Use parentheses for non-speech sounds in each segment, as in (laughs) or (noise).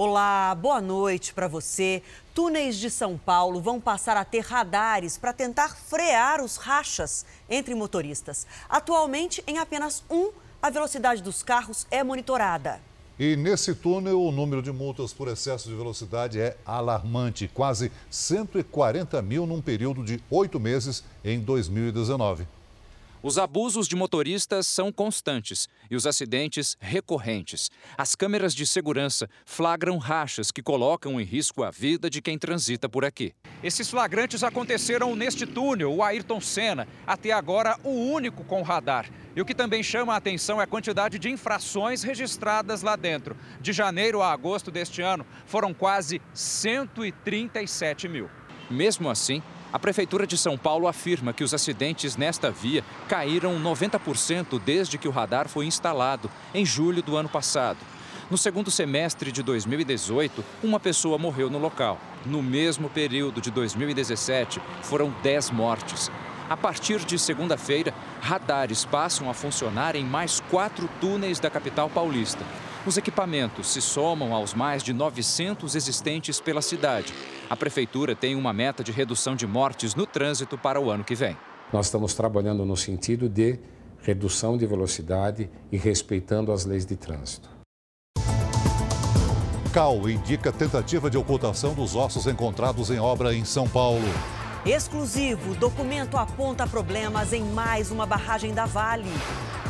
Olá, boa noite para você. Túneis de São Paulo vão passar a ter radares para tentar frear os rachas entre motoristas. Atualmente, em apenas um, a velocidade dos carros é monitorada. E nesse túnel, o número de multas por excesso de velocidade é alarmante quase 140 mil num período de oito meses em 2019. Os abusos de motoristas são constantes e os acidentes recorrentes. As câmeras de segurança flagram rachas que colocam em risco a vida de quem transita por aqui. Esses flagrantes aconteceram neste túnel, o Ayrton Senna, até agora o único com radar. E o que também chama a atenção é a quantidade de infrações registradas lá dentro. De janeiro a agosto deste ano, foram quase 137 mil. Mesmo assim, a Prefeitura de São Paulo afirma que os acidentes nesta via caíram 90% desde que o radar foi instalado, em julho do ano passado. No segundo semestre de 2018, uma pessoa morreu no local. No mesmo período de 2017, foram 10 mortes. A partir de segunda-feira, radares passam a funcionar em mais quatro túneis da capital paulista. Os equipamentos se somam aos mais de 900 existentes pela cidade. A prefeitura tem uma meta de redução de mortes no trânsito para o ano que vem. Nós estamos trabalhando no sentido de redução de velocidade e respeitando as leis de trânsito. CAL indica tentativa de ocultação dos ossos encontrados em obra em São Paulo. Exclusivo, documento aponta problemas em mais uma barragem da Vale.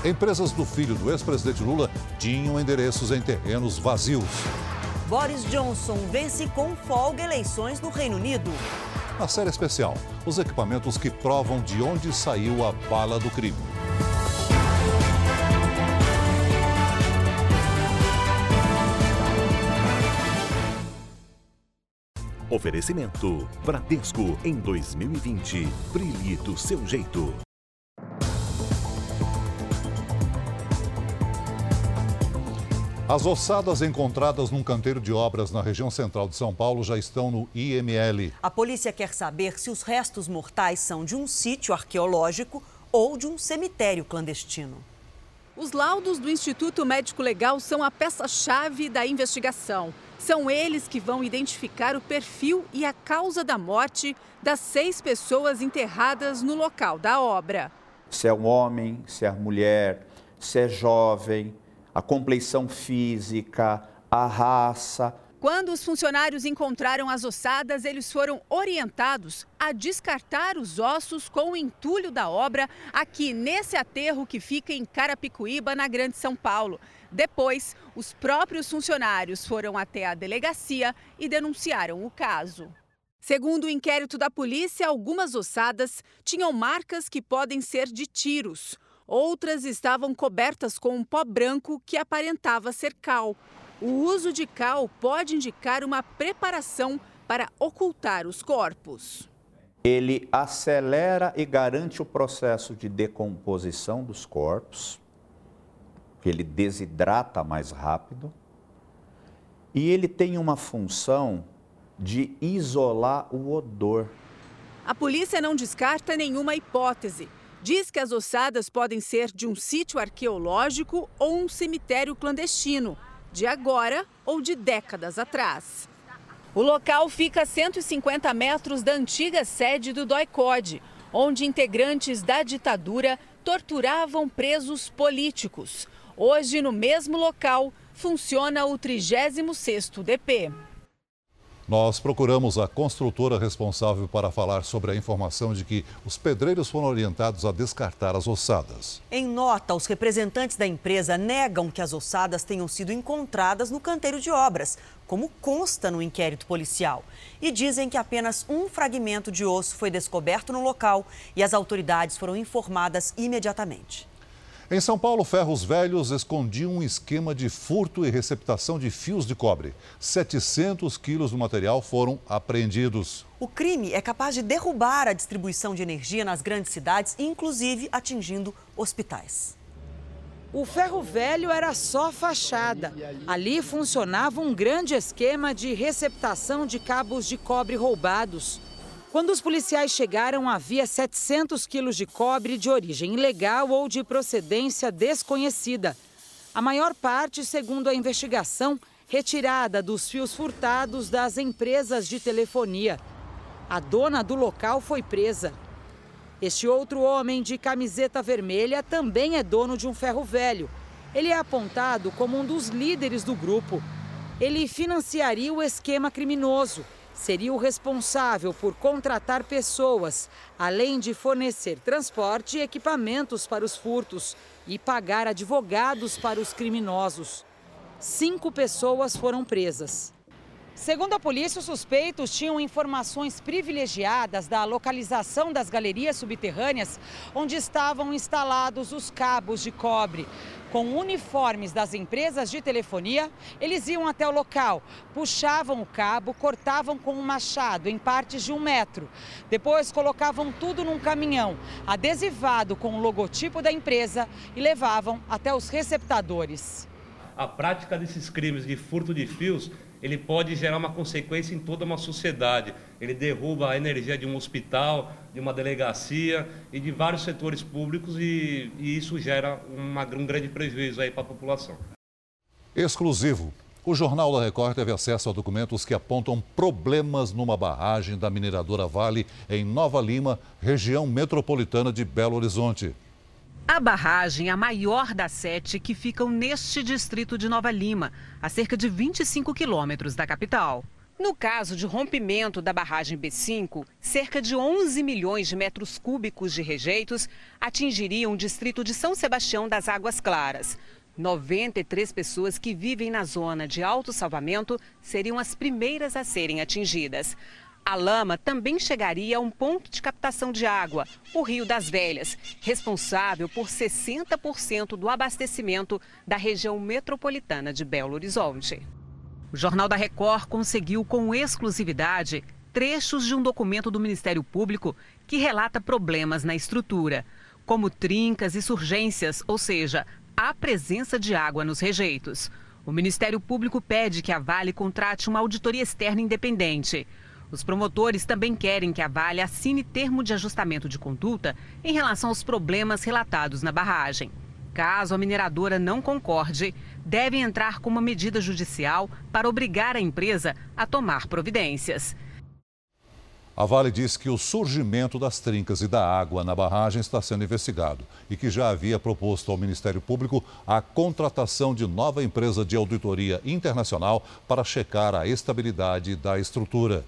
Empresas do filho do ex-presidente Lula tinham endereços em terrenos vazios. Boris Johnson vence com folga eleições no Reino Unido. Na série especial, os equipamentos que provam de onde saiu a bala do crime. Oferecimento Bradesco em 2020. Brilhe do seu jeito. As ossadas encontradas num canteiro de obras na região central de São Paulo já estão no IML. A polícia quer saber se os restos mortais são de um sítio arqueológico ou de um cemitério clandestino. Os laudos do Instituto Médico Legal são a peça-chave da investigação. São eles que vão identificar o perfil e a causa da morte das seis pessoas enterradas no local da obra. Se é um homem, se é mulher, se é jovem, a compleição física, a raça. Quando os funcionários encontraram as ossadas, eles foram orientados a descartar os ossos com o entulho da obra aqui nesse aterro que fica em Carapicuíba, na Grande São Paulo. Depois, os próprios funcionários foram até a delegacia e denunciaram o caso. Segundo o inquérito da polícia, algumas ossadas tinham marcas que podem ser de tiros. Outras estavam cobertas com um pó branco que aparentava ser cal. O uso de cal pode indicar uma preparação para ocultar os corpos. Ele acelera e garante o processo de decomposição dos corpos, que ele desidrata mais rápido, e ele tem uma função de isolar o odor. A polícia não descarta nenhuma hipótese diz que as ossadas podem ser de um sítio arqueológico ou um cemitério clandestino, de agora ou de décadas atrás. O local fica a 150 metros da antiga sede do DOI-CODE, onde integrantes da ditadura torturavam presos políticos. Hoje, no mesmo local, funciona o 36º DP. Nós procuramos a construtora responsável para falar sobre a informação de que os pedreiros foram orientados a descartar as ossadas. Em nota, os representantes da empresa negam que as ossadas tenham sido encontradas no canteiro de obras, como consta no inquérito policial. E dizem que apenas um fragmento de osso foi descoberto no local e as autoridades foram informadas imediatamente. Em São Paulo, ferros velhos escondiam um esquema de furto e receptação de fios de cobre. 700 quilos do material foram apreendidos. O crime é capaz de derrubar a distribuição de energia nas grandes cidades, inclusive atingindo hospitais. O ferro velho era só fachada. Ali funcionava um grande esquema de receptação de cabos de cobre roubados. Quando os policiais chegaram, havia 700 quilos de cobre de origem ilegal ou de procedência desconhecida. A maior parte, segundo a investigação, retirada dos fios furtados das empresas de telefonia. A dona do local foi presa. Este outro homem de camiseta vermelha também é dono de um ferro velho. Ele é apontado como um dos líderes do grupo. Ele financiaria o esquema criminoso, seria o responsável por contratar pessoas, além de fornecer transporte e equipamentos para os furtos e pagar advogados para os criminosos. Cinco pessoas foram presas. Segundo a polícia, os suspeitos tinham informações privilegiadas da localização das galerias subterrâneas onde estavam instalados os cabos de cobre. Com uniformes das empresas de telefonia, eles iam até o local, puxavam o cabo, cortavam com um machado em partes de um metro. Depois colocavam tudo num caminhão, adesivado com o logotipo da empresa e levavam até os receptadores. A prática desses crimes de furto de fios ele pode gerar uma consequência em toda uma sociedade. Ele derruba a energia de um hospital, de uma delegacia e de vários setores públicos e, e isso gera uma, um grande prejuízo aí para a população. Exclusivo. O Jornal da Record teve acesso a documentos que apontam problemas numa barragem da mineradora Vale em Nova Lima, região metropolitana de Belo Horizonte. A barragem é a maior das sete que ficam neste distrito de Nova Lima, a cerca de 25 quilômetros da capital. No caso de rompimento da barragem B5, cerca de 11 milhões de metros cúbicos de rejeitos atingiriam o distrito de São Sebastião das Águas Claras. 93 pessoas que vivem na zona de alto salvamento seriam as primeiras a serem atingidas. A lama também chegaria a um ponto de captação de água, o Rio das Velhas, responsável por 60% do abastecimento da região metropolitana de Belo Horizonte. O Jornal da Record conseguiu com exclusividade trechos de um documento do Ministério Público que relata problemas na estrutura, como trincas e surgências, ou seja, a presença de água nos rejeitos. O Ministério Público pede que a Vale contrate uma auditoria externa independente. Os promotores também querem que a Vale assine termo de ajustamento de conduta em relação aos problemas relatados na barragem. Caso a mineradora não concorde, deve entrar com uma medida judicial para obrigar a empresa a tomar providências. A Vale diz que o surgimento das trincas e da água na barragem está sendo investigado e que já havia proposto ao Ministério Público a contratação de nova empresa de auditoria internacional para checar a estabilidade da estrutura.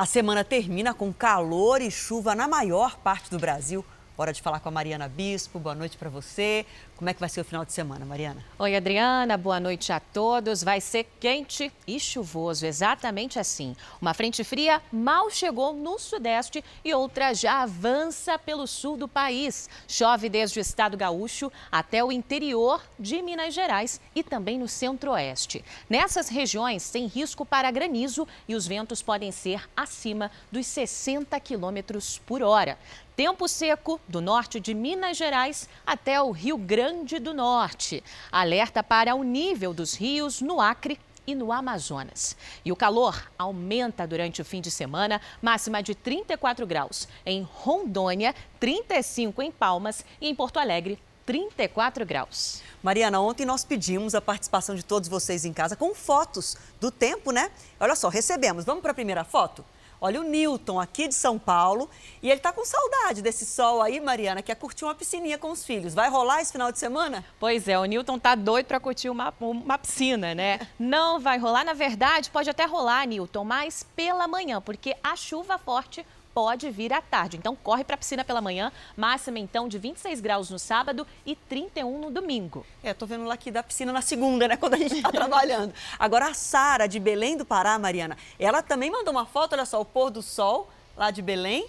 A semana termina com calor e chuva na maior parte do Brasil. Hora de falar com a Mariana Bispo. Boa noite para você. Como é que vai ser o final de semana, Mariana? Oi, Adriana. Boa noite a todos. Vai ser quente e chuvoso, exatamente assim. Uma frente fria mal chegou no sudeste e outra já avança pelo sul do país. Chove desde o estado gaúcho até o interior de Minas Gerais e também no centro-oeste. Nessas regiões tem risco para granizo e os ventos podem ser acima dos 60 quilômetros por hora. Tempo seco do norte de Minas Gerais até o Rio Grande do Norte. Alerta para o nível dos rios no Acre e no Amazonas. E o calor aumenta durante o fim de semana, máxima de 34 graus em Rondônia, 35 em Palmas e em Porto Alegre, 34 graus. Mariana, ontem nós pedimos a participação de todos vocês em casa com fotos do tempo, né? Olha só, recebemos. Vamos para a primeira foto? Olha o Newton aqui de São Paulo e ele está com saudade desse sol aí, Mariana, quer curtir uma piscininha com os filhos. Vai rolar esse final de semana? Pois é, o Newton tá doido para curtir uma, uma piscina, né? (laughs) Não vai rolar, na verdade, pode até rolar, Newton, mas pela manhã, porque a chuva forte pode vir à tarde. Então, corre para a piscina pela manhã, máxima então de 26 graus no sábado e 31 no domingo. É, tô vendo lá aqui da piscina na segunda, né, (laughs) quando a gente está trabalhando. Agora, a Sara, de Belém do Pará, Mariana, ela também mandou uma foto, olha só, o pôr do sol lá de Belém.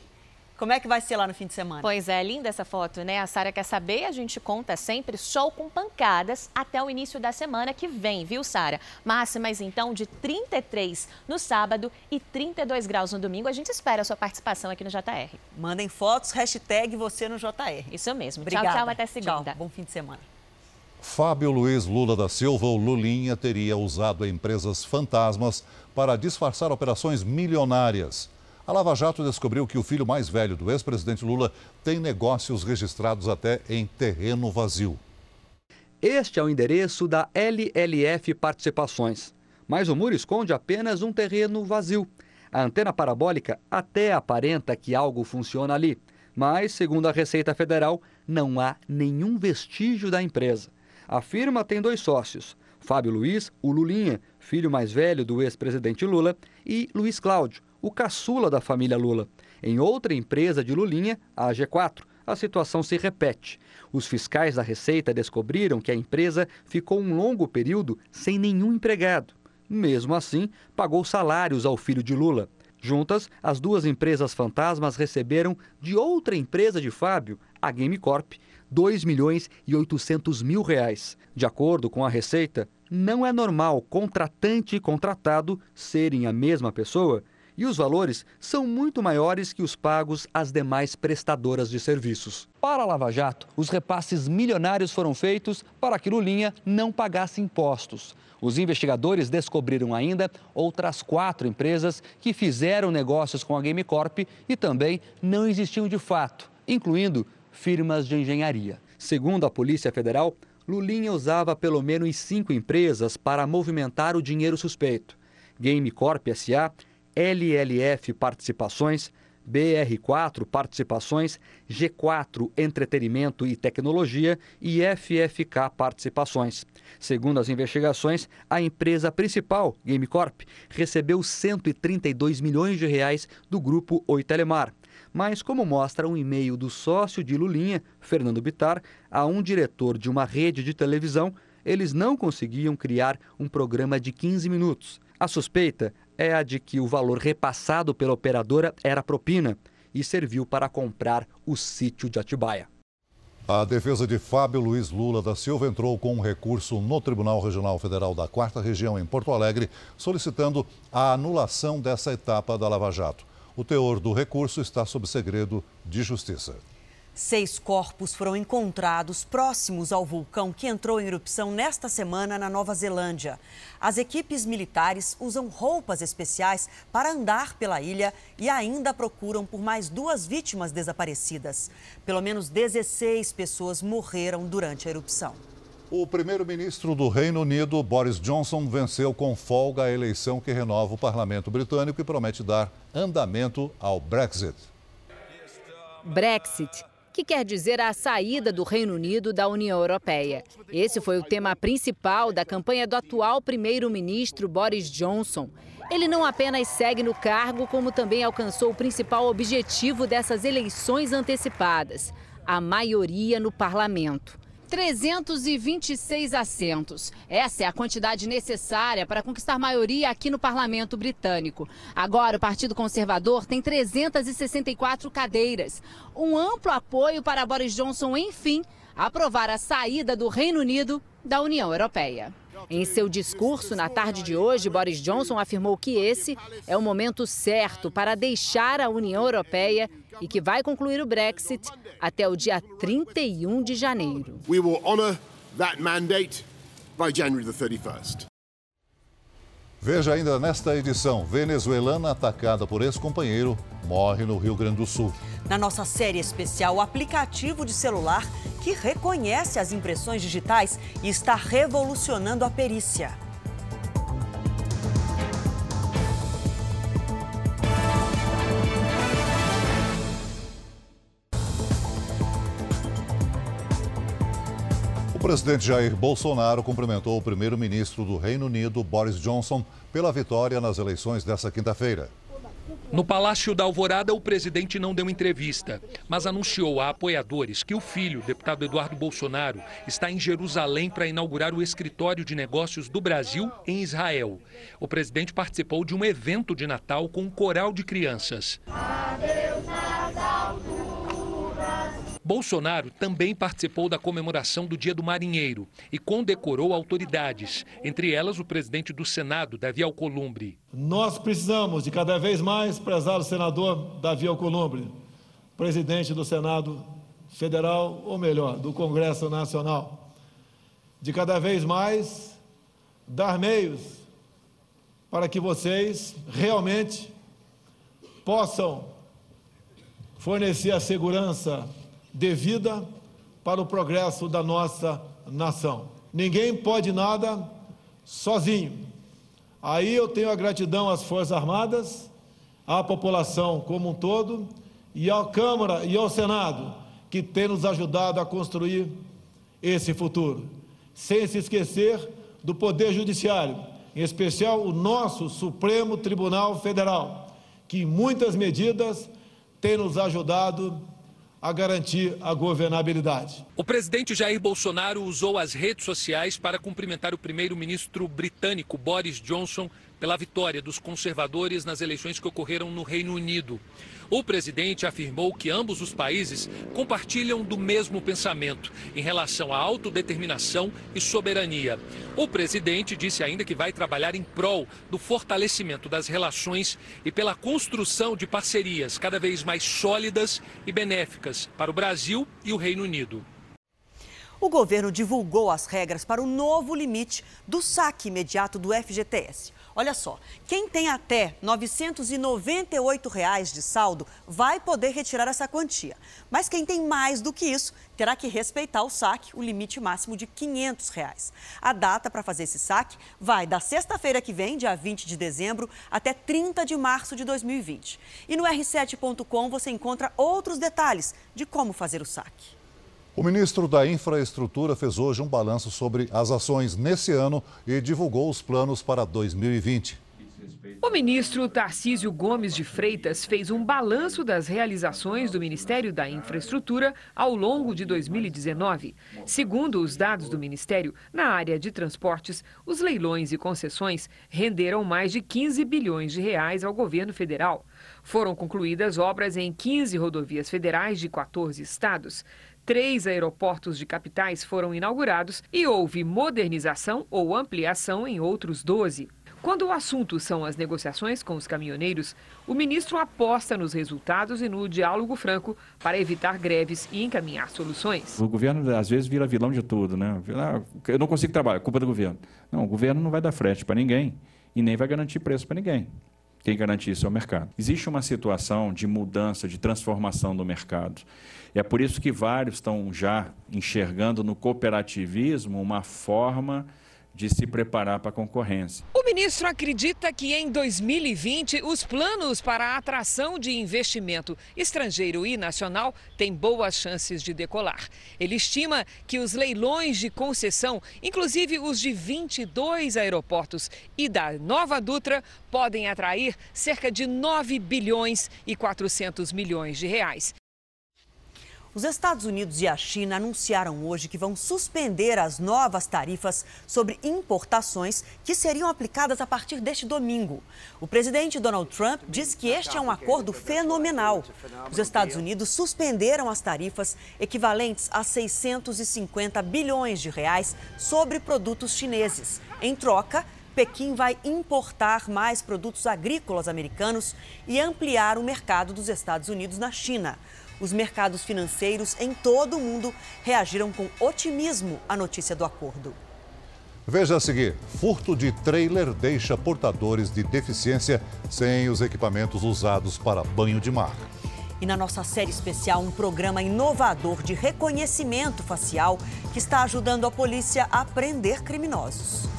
Como é que vai ser lá no fim de semana? Pois é, linda essa foto, né? A Sara quer saber, a gente conta sempre sol com pancadas até o início da semana que vem, viu, Sara? Máximas então de 33 no sábado e 32 graus no domingo. A gente espera a sua participação aqui no JR. Mandem fotos, hashtag você no JR. Isso mesmo. Obrigada. Tchau, tchau, até segunda. Tchau, bom fim de semana. Fábio Luiz Lula da Silva, o Lulinha, teria usado empresas fantasmas para disfarçar operações milionárias. A Lava Jato descobriu que o filho mais velho do ex-presidente Lula tem negócios registrados até em terreno vazio. Este é o endereço da LLF Participações. mas o muro esconde apenas um terreno vazio. A antena parabólica até aparenta que algo funciona ali, mas, segundo a Receita Federal, não há nenhum vestígio da empresa. A firma tem dois sócios, Fábio Luiz, o Lulinha, filho mais velho do ex-presidente Lula, e Luiz Cláudio, o caçula da família Lula. Em outra empresa de Lulinha, a G4, a situação se repete. Os fiscais da Receita descobriram que a empresa ficou um longo período sem nenhum empregado. Mesmo assim, pagou salários ao filho de Lula. Juntas, as duas empresas fantasmas receberam de outra empresa de Fábio, a Game Corp, 2 milhões e 800 mil reais. De acordo com a Receita, não é normal contratante e contratado serem a mesma pessoa e os valores são muito maiores que os pagos às demais prestadoras de serviços. Para a Lava Jato, os repasses milionários foram feitos para que Lulinha não pagasse impostos. Os investigadores descobriram ainda outras quatro empresas que fizeram negócios com a Game Corp e também não existiam de fato, incluindo firmas de engenharia. Segundo a Polícia Federal, Lulinha usava pelo menos cinco empresas para movimentar o dinheiro suspeito. Game Corp SA, LLF Participações, BR4 Participações, G4 Entretenimento e Tecnologia e FFK Participações. Segundo as investigações, a empresa principal, GameCorp, recebeu 132 milhões de reais do grupo Oi Telemar. Mas, como mostra um e-mail do sócio de Lulinha, Fernando Bitar, a um diretor de uma rede de televisão, eles não conseguiam criar um programa de 15 minutos. A suspeita é a de que o valor repassado pela operadora era propina e serviu para comprar o sítio de Atibaia. A defesa de Fábio Luiz Lula da Silva entrou com um recurso no Tribunal Regional Federal da Quarta Região, em Porto Alegre, solicitando a anulação dessa etapa da Lava Jato. O teor do recurso está sob segredo de justiça. Seis corpos foram encontrados próximos ao vulcão que entrou em erupção nesta semana na Nova Zelândia. As equipes militares usam roupas especiais para andar pela ilha e ainda procuram por mais duas vítimas desaparecidas. Pelo menos 16 pessoas morreram durante a erupção. O primeiro-ministro do Reino Unido, Boris Johnson, venceu com folga a eleição que renova o parlamento britânico e promete dar andamento ao Brexit. Brexit que quer dizer a saída do Reino Unido da União Europeia. Esse foi o tema principal da campanha do atual primeiro-ministro Boris Johnson. Ele não apenas segue no cargo, como também alcançou o principal objetivo dessas eleições antecipadas: a maioria no parlamento. 326 assentos. Essa é a quantidade necessária para conquistar maioria aqui no parlamento britânico. Agora, o Partido Conservador tem 364 cadeiras. Um amplo apoio para Boris Johnson, enfim, aprovar a saída do Reino Unido da União Europeia. Em seu discurso na tarde de hoje, Boris Johnson afirmou que esse é o momento certo para deixar a União Europeia e que vai concluir o Brexit até o dia 31 de janeiro. We will honor that mandate by January the 31st. Veja ainda nesta edição: venezuelana atacada por ex-companheiro morre no Rio Grande do Sul. Na nossa série especial, o aplicativo de celular que reconhece as impressões digitais e está revolucionando a perícia. O presidente Jair Bolsonaro cumprimentou o primeiro-ministro do Reino Unido, Boris Johnson, pela vitória nas eleições desta quinta-feira. No Palácio da Alvorada, o presidente não deu entrevista, mas anunciou a apoiadores que o filho, deputado Eduardo Bolsonaro, está em Jerusalém para inaugurar o escritório de negócios do Brasil em Israel. O presidente participou de um evento de Natal com um coral de crianças. Adeus, Natal, Bolsonaro também participou da comemoração do Dia do Marinheiro e condecorou autoridades, entre elas o presidente do Senado, Davi Alcolumbre. Nós precisamos de cada vez mais prezar o senador Davi Alcolumbre, presidente do Senado Federal, ou melhor, do Congresso Nacional. De cada vez mais dar meios para que vocês realmente possam fornecer a segurança devida para o progresso da nossa nação. Ninguém pode nada sozinho. Aí eu tenho a gratidão às Forças Armadas, à população como um todo e à Câmara e ao Senado, que têm nos ajudado a construir esse futuro. Sem se esquecer do Poder Judiciário, em especial o nosso Supremo Tribunal Federal, que em muitas medidas tem nos ajudado a garantir a governabilidade. O presidente Jair Bolsonaro usou as redes sociais para cumprimentar o primeiro-ministro britânico Boris Johnson pela vitória dos conservadores nas eleições que ocorreram no Reino Unido. O presidente afirmou que ambos os países compartilham do mesmo pensamento em relação à autodeterminação e soberania. O presidente disse ainda que vai trabalhar em prol do fortalecimento das relações e pela construção de parcerias cada vez mais sólidas e benéficas para o Brasil e o Reino Unido. O governo divulgou as regras para o novo limite do saque imediato do FGTS. Olha só, quem tem até 998 reais de saldo vai poder retirar essa quantia. Mas quem tem mais do que isso terá que respeitar o saque, o limite máximo de 500 reais. A data para fazer esse saque vai da sexta-feira que vem, dia 20 de dezembro, até 30 de março de 2020. E no r7.com você encontra outros detalhes de como fazer o saque. O ministro da Infraestrutura fez hoje um balanço sobre as ações nesse ano e divulgou os planos para 2020. O ministro Tarcísio Gomes de Freitas fez um balanço das realizações do Ministério da Infraestrutura ao longo de 2019. Segundo os dados do Ministério, na área de transportes, os leilões e concessões renderam mais de 15 bilhões de reais ao governo federal. Foram concluídas obras em 15 rodovias federais de 14 estados. Três aeroportos de capitais foram inaugurados e houve modernização ou ampliação em outros 12. Quando o assunto são as negociações com os caminhoneiros, o ministro aposta nos resultados e no diálogo franco para evitar greves e encaminhar soluções. O governo, às vezes, vira vilão de tudo, né? Ah, eu não consigo trabalhar, culpa do governo. Não, o governo não vai dar frete para ninguém e nem vai garantir preço para ninguém. Quem garante isso é o mercado. Existe uma situação de mudança, de transformação do mercado. E é por isso que vários estão já enxergando no cooperativismo uma forma de se preparar para a concorrência. O ministro acredita que em 2020 os planos para a atração de investimento estrangeiro e nacional têm boas chances de decolar. Ele estima que os leilões de concessão, inclusive os de 22 aeroportos e da Nova Dutra, podem atrair cerca de 9 bilhões e 400 milhões de reais. Os Estados Unidos e a China anunciaram hoje que vão suspender as novas tarifas sobre importações que seriam aplicadas a partir deste domingo. O presidente Donald Trump diz que este é um acordo fenomenal. Os Estados Unidos suspenderam as tarifas equivalentes a 650 bilhões de reais sobre produtos chineses. Em troca, Pequim vai importar mais produtos agrícolas americanos e ampliar o mercado dos Estados Unidos na China. Os mercados financeiros em todo o mundo reagiram com otimismo à notícia do acordo. Veja a seguir: furto de trailer deixa portadores de deficiência sem os equipamentos usados para banho de mar. E na nossa série especial, um programa inovador de reconhecimento facial que está ajudando a polícia a prender criminosos.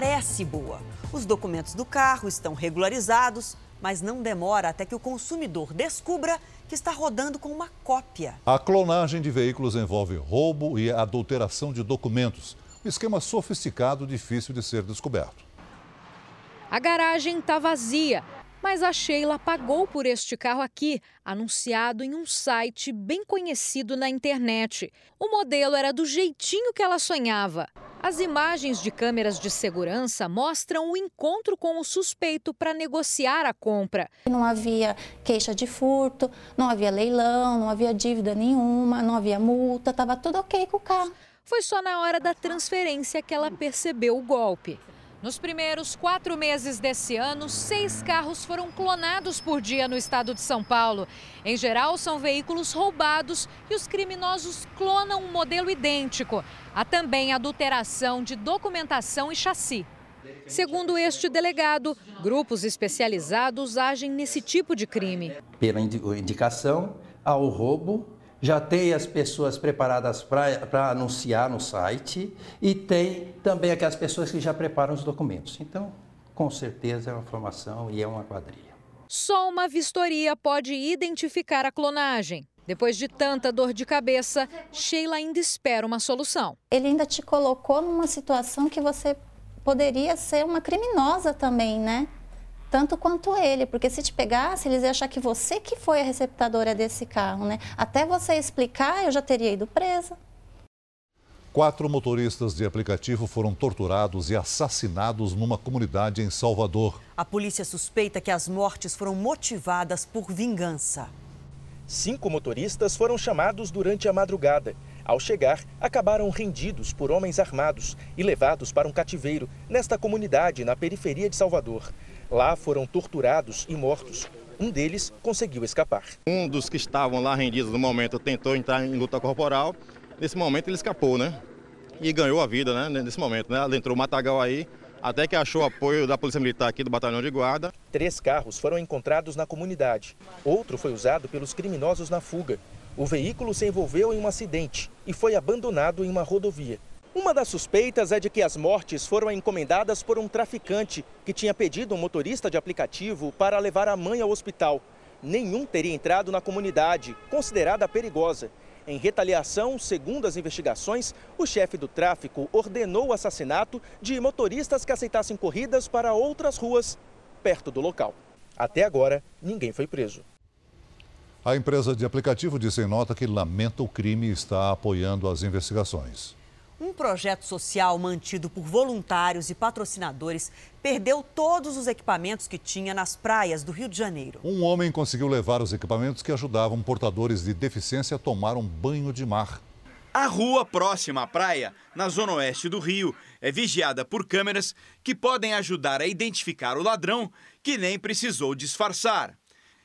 Parece boa. Os documentos do carro estão regularizados, mas não demora até que o consumidor descubra que está rodando com uma cópia. A clonagem de veículos envolve roubo e adulteração de documentos. Um esquema sofisticado difícil de ser descoberto. A garagem está vazia, mas a Sheila pagou por este carro aqui, anunciado em um site bem conhecido na internet. O modelo era do jeitinho que ela sonhava. As imagens de câmeras de segurança mostram o encontro com o suspeito para negociar a compra. Não havia queixa de furto, não havia leilão, não havia dívida nenhuma, não havia multa, estava tudo ok com o carro. Foi só na hora da transferência que ela percebeu o golpe. Nos primeiros quatro meses desse ano, seis carros foram clonados por dia no estado de São Paulo. Em geral, são veículos roubados e os criminosos clonam um modelo idêntico. Há também adulteração de documentação e chassi. Segundo este delegado, grupos especializados agem nesse tipo de crime. Pela indicação ao roubo, já tem as pessoas preparadas para anunciar no site e tem também aquelas pessoas que já preparam os documentos. Então, com certeza é uma formação e é uma quadrilha. Só uma vistoria pode identificar a clonagem. Depois de tanta dor de cabeça, Sheila ainda espera uma solução. Ele ainda te colocou numa situação que você poderia ser uma criminosa também, né? Tanto quanto ele, porque se te pegasse, eles iam achar que você que foi a receptadora desse carro, né? Até você explicar, eu já teria ido presa. Quatro motoristas de aplicativo foram torturados e assassinados numa comunidade em Salvador. A polícia suspeita que as mortes foram motivadas por vingança. Cinco motoristas foram chamados durante a madrugada. Ao chegar, acabaram rendidos por homens armados e levados para um cativeiro nesta comunidade na periferia de Salvador. Lá foram torturados e mortos. Um deles conseguiu escapar. Um dos que estavam lá rendidos no momento tentou entrar em luta corporal. Nesse momento ele escapou, né? E ganhou a vida, né? Nesse momento, né? Entrou o Matagal aí, até que achou apoio da Polícia Militar aqui do Batalhão de Guarda. Três carros foram encontrados na comunidade. Outro foi usado pelos criminosos na fuga. O veículo se envolveu em um acidente e foi abandonado em uma rodovia. Uma das suspeitas é de que as mortes foram encomendadas por um traficante que tinha pedido um motorista de aplicativo para levar a mãe ao hospital. Nenhum teria entrado na comunidade, considerada perigosa. Em retaliação, segundo as investigações, o chefe do tráfico ordenou o assassinato de motoristas que aceitassem corridas para outras ruas perto do local. Até agora, ninguém foi preso. A empresa de aplicativo disse em nota que lamenta o crime e está apoiando as investigações. Um projeto social mantido por voluntários e patrocinadores perdeu todos os equipamentos que tinha nas praias do Rio de Janeiro. Um homem conseguiu levar os equipamentos que ajudavam portadores de deficiência a tomar um banho de mar. A rua próxima à praia, na zona oeste do Rio, é vigiada por câmeras que podem ajudar a identificar o ladrão que nem precisou disfarçar.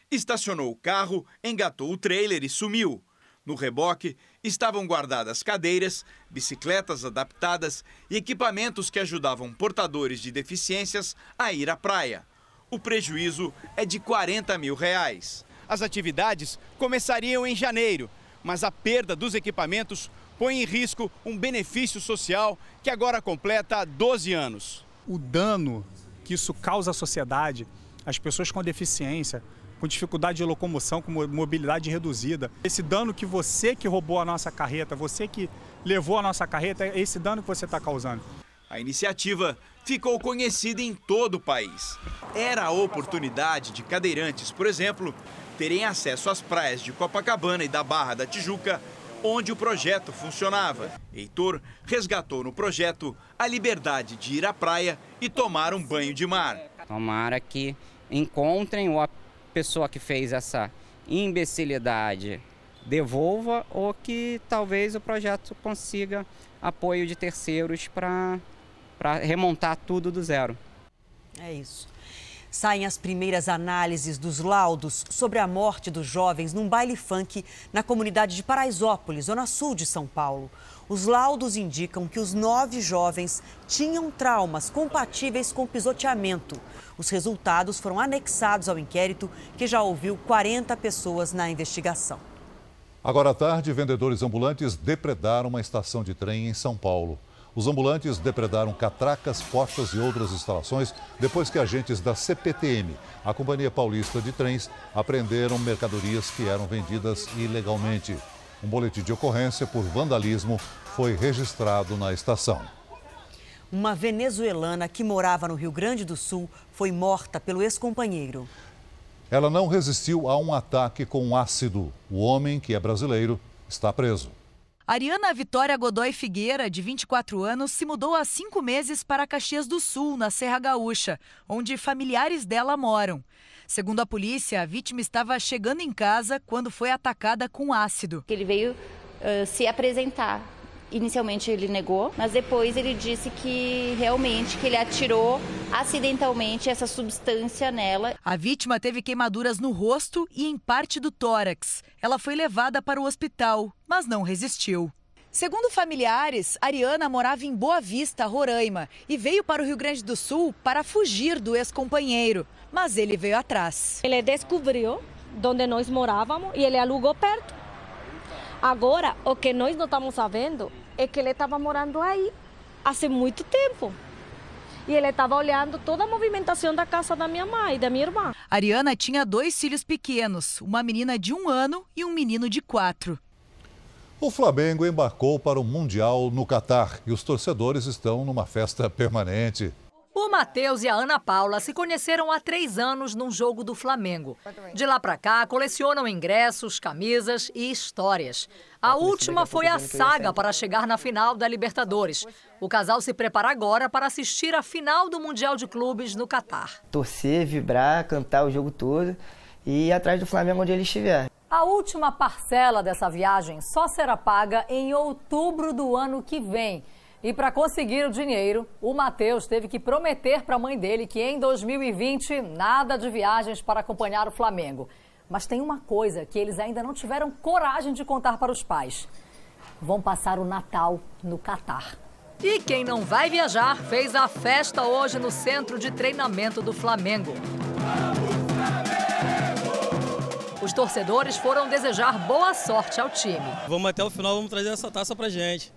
Estacionou o carro, engatou o trailer e sumiu. No reboque estavam guardadas cadeiras, bicicletas adaptadas e equipamentos que ajudavam portadores de deficiências a ir à praia. O prejuízo é de 40 mil reais. As atividades começariam em janeiro, mas a perda dos equipamentos põe em risco um benefício social que agora completa 12 anos. O dano que isso causa à sociedade, às pessoas com deficiência, com dificuldade de locomoção, com mobilidade reduzida. Esse dano que você que roubou a nossa carreta, você que levou a nossa carreta, é esse dano que você está causando. A iniciativa ficou conhecida em todo o país. Era a oportunidade de cadeirantes, por exemplo, terem acesso às praias de Copacabana e da Barra da Tijuca, onde o projeto funcionava. Heitor resgatou no projeto a liberdade de ir à praia e tomar um banho de mar. Tomara que encontrem o pessoa que fez essa imbecilidade devolva ou que talvez o projeto consiga apoio de terceiros para remontar tudo do zero. É isso. Saem as primeiras análises dos laudos sobre a morte dos jovens num baile funk na comunidade de Paraisópolis, zona sul de São Paulo. Os laudos indicam que os nove jovens tinham traumas compatíveis com pisoteamento. Os resultados foram anexados ao inquérito, que já ouviu 40 pessoas na investigação. Agora à tarde, vendedores ambulantes depredaram uma estação de trem em São Paulo. Os ambulantes depredaram catracas, portas e outras instalações depois que agentes da CPTM, a Companhia Paulista de Trens, apreenderam mercadorias que eram vendidas ilegalmente. Um boletim de ocorrência por vandalismo foi registrado na estação. Uma venezuelana que morava no Rio Grande do Sul foi morta pelo ex-companheiro. Ela não resistiu a um ataque com ácido. O homem, que é brasileiro, está preso. Ariana Vitória Godoy Figueira, de 24 anos, se mudou há cinco meses para Caxias do Sul, na Serra Gaúcha, onde familiares dela moram. Segundo a polícia, a vítima estava chegando em casa quando foi atacada com ácido. Ele veio uh, se apresentar Inicialmente ele negou, mas depois ele disse que realmente que ele atirou acidentalmente essa substância nela. A vítima teve queimaduras no rosto e em parte do tórax. Ela foi levada para o hospital, mas não resistiu. Segundo familiares, Ariana morava em Boa Vista, Roraima, e veio para o Rio Grande do Sul para fugir do ex-companheiro. Mas ele veio atrás. Ele descobriu onde nós morávamos e ele alugou perto. Agora, o que nós não estamos sabendo é que ele estava morando aí há muito tempo. E ele estava olhando toda a movimentação da casa da minha mãe e da minha irmã. Ariana tinha dois filhos pequenos, uma menina de um ano e um menino de quatro. O Flamengo embarcou para o Mundial no Catar e os torcedores estão numa festa permanente. O Matheus e a Ana Paula se conheceram há três anos num jogo do Flamengo. De lá para cá, colecionam ingressos, camisas e histórias. A última foi a saga para chegar na final da Libertadores. O casal se prepara agora para assistir a final do Mundial de Clubes no Catar. Torcer, vibrar, cantar o jogo todo e ir atrás do Flamengo onde ele estiver. A última parcela dessa viagem só será paga em outubro do ano que vem. E para conseguir o dinheiro, o Matheus teve que prometer para a mãe dele que em 2020 nada de viagens para acompanhar o Flamengo. Mas tem uma coisa que eles ainda não tiveram coragem de contar para os pais: vão passar o Natal no Catar. E quem não vai viajar fez a festa hoje no centro de treinamento do Flamengo. Os torcedores foram desejar boa sorte ao time. Vamos até o final, vamos trazer essa taça pra gente.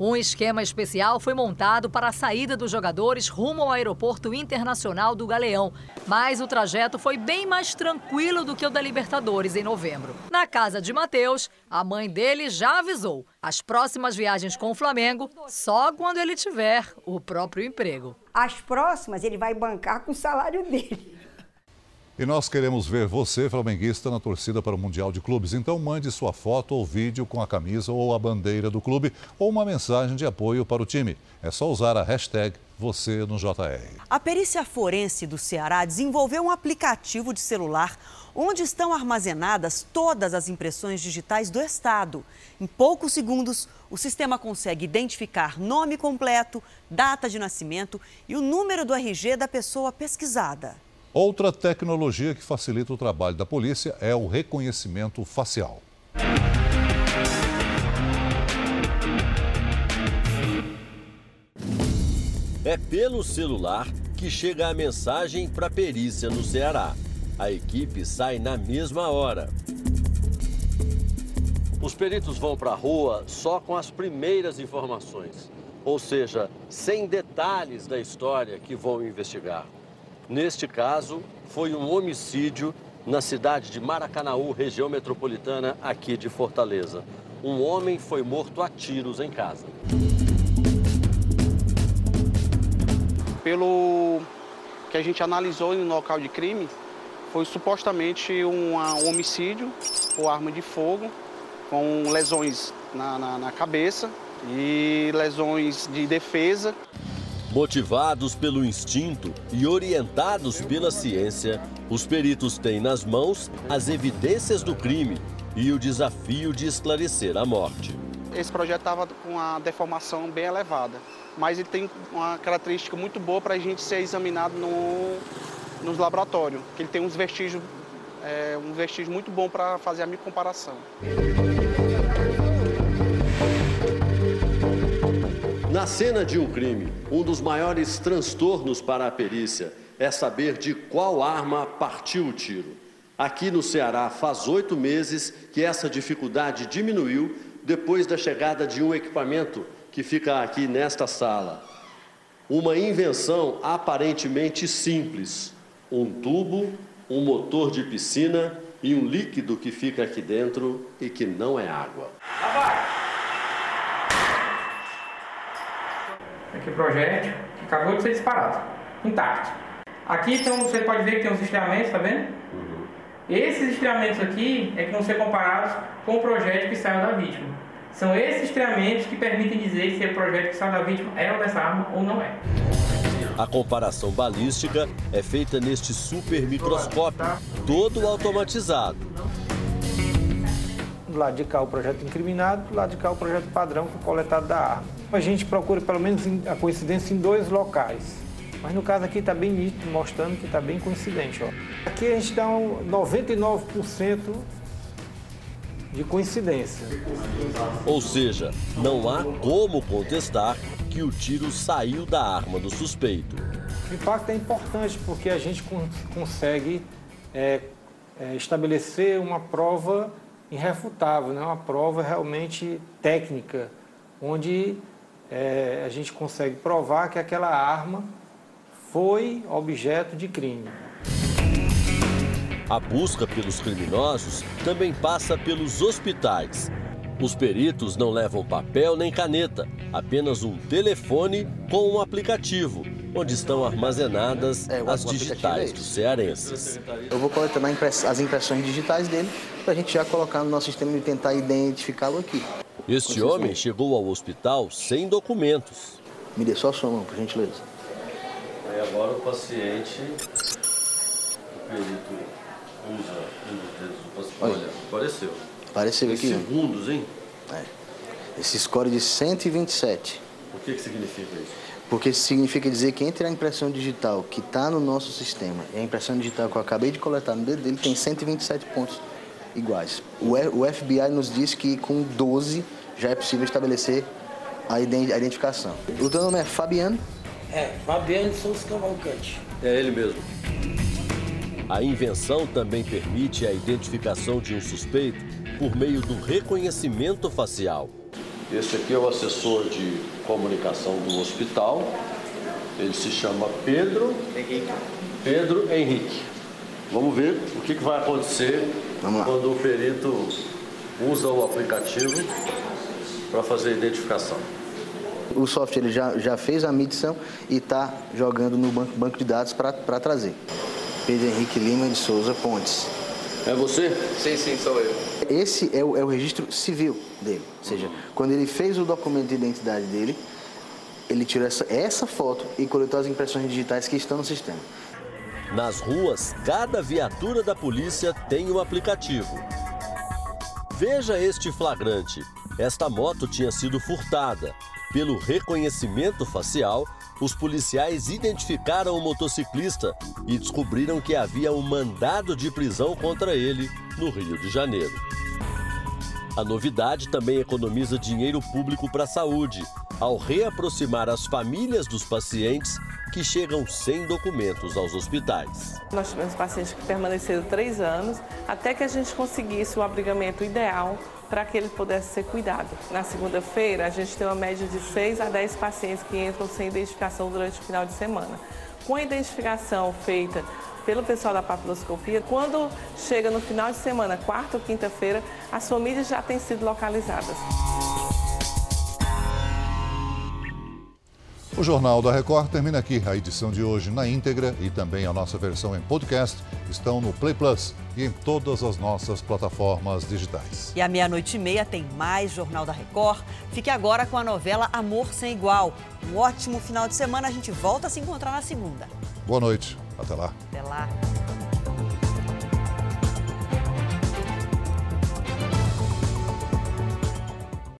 Um esquema especial foi montado para a saída dos jogadores rumo ao Aeroporto Internacional do Galeão, mas o trajeto foi bem mais tranquilo do que o da Libertadores em novembro. Na casa de Matheus, a mãe dele já avisou: as próximas viagens com o Flamengo só quando ele tiver o próprio emprego. As próximas ele vai bancar com o salário dele. E nós queremos ver você, flamenguista, na torcida para o Mundial de Clubes. Então mande sua foto ou vídeo com a camisa ou a bandeira do clube ou uma mensagem de apoio para o time. É só usar a hashtag você no JR. A perícia forense do Ceará desenvolveu um aplicativo de celular onde estão armazenadas todas as impressões digitais do Estado. Em poucos segundos, o sistema consegue identificar nome completo, data de nascimento e o número do RG da pessoa pesquisada. Outra tecnologia que facilita o trabalho da polícia é o reconhecimento facial. É pelo celular que chega a mensagem para a perícia no Ceará. A equipe sai na mesma hora. Os peritos vão para a rua só com as primeiras informações, ou seja, sem detalhes da história que vão investigar. Neste caso, foi um homicídio na cidade de Maracanaú, região metropolitana aqui de Fortaleza. Um homem foi morto a tiros em casa. Pelo que a gente analisou no local de crime, foi supostamente um homicídio por arma de fogo, com lesões na, na, na cabeça e lesões de defesa. Motivados pelo instinto e orientados pela ciência, os peritos têm nas mãos as evidências do crime e o desafio de esclarecer a morte. Esse projeto estava com uma deformação bem elevada, mas ele tem uma característica muito boa para a gente ser examinado no, nos laboratórios, que ele tem uns vestígios, é, um vestígio muito bom para fazer a minha comparação. Na cena de um crime, um dos maiores transtornos para a perícia é saber de qual arma partiu o tiro. Aqui no Ceará, faz oito meses que essa dificuldade diminuiu depois da chegada de um equipamento que fica aqui nesta sala. Uma invenção aparentemente simples: um tubo, um motor de piscina e um líquido que fica aqui dentro e que não é água. Aqui o projétil que acabou de ser disparado, intacto. Aqui então você pode ver que tem uns estriamentos, tá vendo? Uhum. Esses estriamentos aqui é que vão ser comparados com o projétil que saiu da vítima. São esses estriamentos que permitem dizer se o projétil que saiu da vítima é o dessa arma ou não é. A comparação balística é feita neste super microscópio, todo automatizado. Do lado de cá o projeto incriminado, do lado de cá o projeto padrão com coletado da arma. A gente procura pelo menos a coincidência em dois locais. Mas no caso aqui está bem nítido, mostrando que está bem coincidente. Ó. Aqui a gente dá um 99% de coincidência. Ou seja, não há como contestar que o tiro saiu da arma do suspeito. O impacto é importante porque a gente consegue é, é, estabelecer uma prova irrefutável, né? uma prova realmente técnica, onde é, a gente consegue provar que aquela arma foi objeto de crime. A busca pelos criminosos também passa pelos hospitais. Os peritos não levam papel nem caneta, apenas um telefone com um aplicativo, onde estão armazenadas é, as digitais é dos cearenses. Eu vou coletando as impressões digitais dele para a gente já colocar no nosso sistema e tentar identificá-lo aqui. Este homem chegou ao hospital sem documentos. Me dê só a sua mão, por gentileza. Aí agora o paciente, o perito usa um dos dedos do paciente. Olha, apareceu. Apareceu aqui. segundos, hein? É. Esse score de 127. O que, que significa isso? Porque isso significa dizer que entre a impressão digital que está no nosso sistema e a impressão digital que eu acabei de coletar no dedo dele, tem 127 pontos iguais. O FBI nos diz que com 12 já é possível estabelecer a identificação. O teu nome é Fabiano? É, Fabiano Souza Cavalcante. É ele mesmo. A invenção também permite a identificação de um suspeito por meio do reconhecimento facial. Esse aqui é o assessor de comunicação do hospital. Ele se chama Pedro Henrique. Pedro Henrique. Vamos ver o que, vai acontecer quando o perito usa o aplicativo para fazer a identificação. O software ele já, já fez a medição e está jogando no banco, banco de dados para trazer. Pedro Henrique Lima de Souza Pontes. É você? Sim, sim, sou eu. Esse é o, é o registro civil dele. Ou seja, quando ele fez o documento de identidade dele, ele tirou essa, essa foto e coletou as impressões digitais que estão no sistema. Nas ruas, cada viatura da polícia tem um aplicativo. Veja este flagrante. Esta moto tinha sido furtada. Pelo reconhecimento facial, os policiais identificaram o motociclista e descobriram que havia um mandado de prisão contra ele no Rio de Janeiro. A novidade também economiza dinheiro público para a saúde, ao reaproximar as famílias dos pacientes que chegam sem documentos aos hospitais. Nós tivemos pacientes que permaneceram três anos até que a gente conseguisse o abrigamento ideal para que ele pudesse ser cuidado. Na segunda-feira, a gente tem uma média de 6 a 10 pacientes que entram sem identificação durante o final de semana. Com a identificação feita pelo pessoal da papiloscopia, quando chega no final de semana, quarta ou quinta-feira, as famílias já têm sido localizadas. O Jornal da Record termina aqui. A edição de hoje na íntegra e também a nossa versão em podcast estão no Play Plus e em todas as nossas plataformas digitais. E à meia-noite e meia tem mais Jornal da Record. Fique agora com a novela Amor Sem Igual. Um ótimo final de semana. A gente volta a se encontrar na segunda. Boa noite. Até lá. Até lá.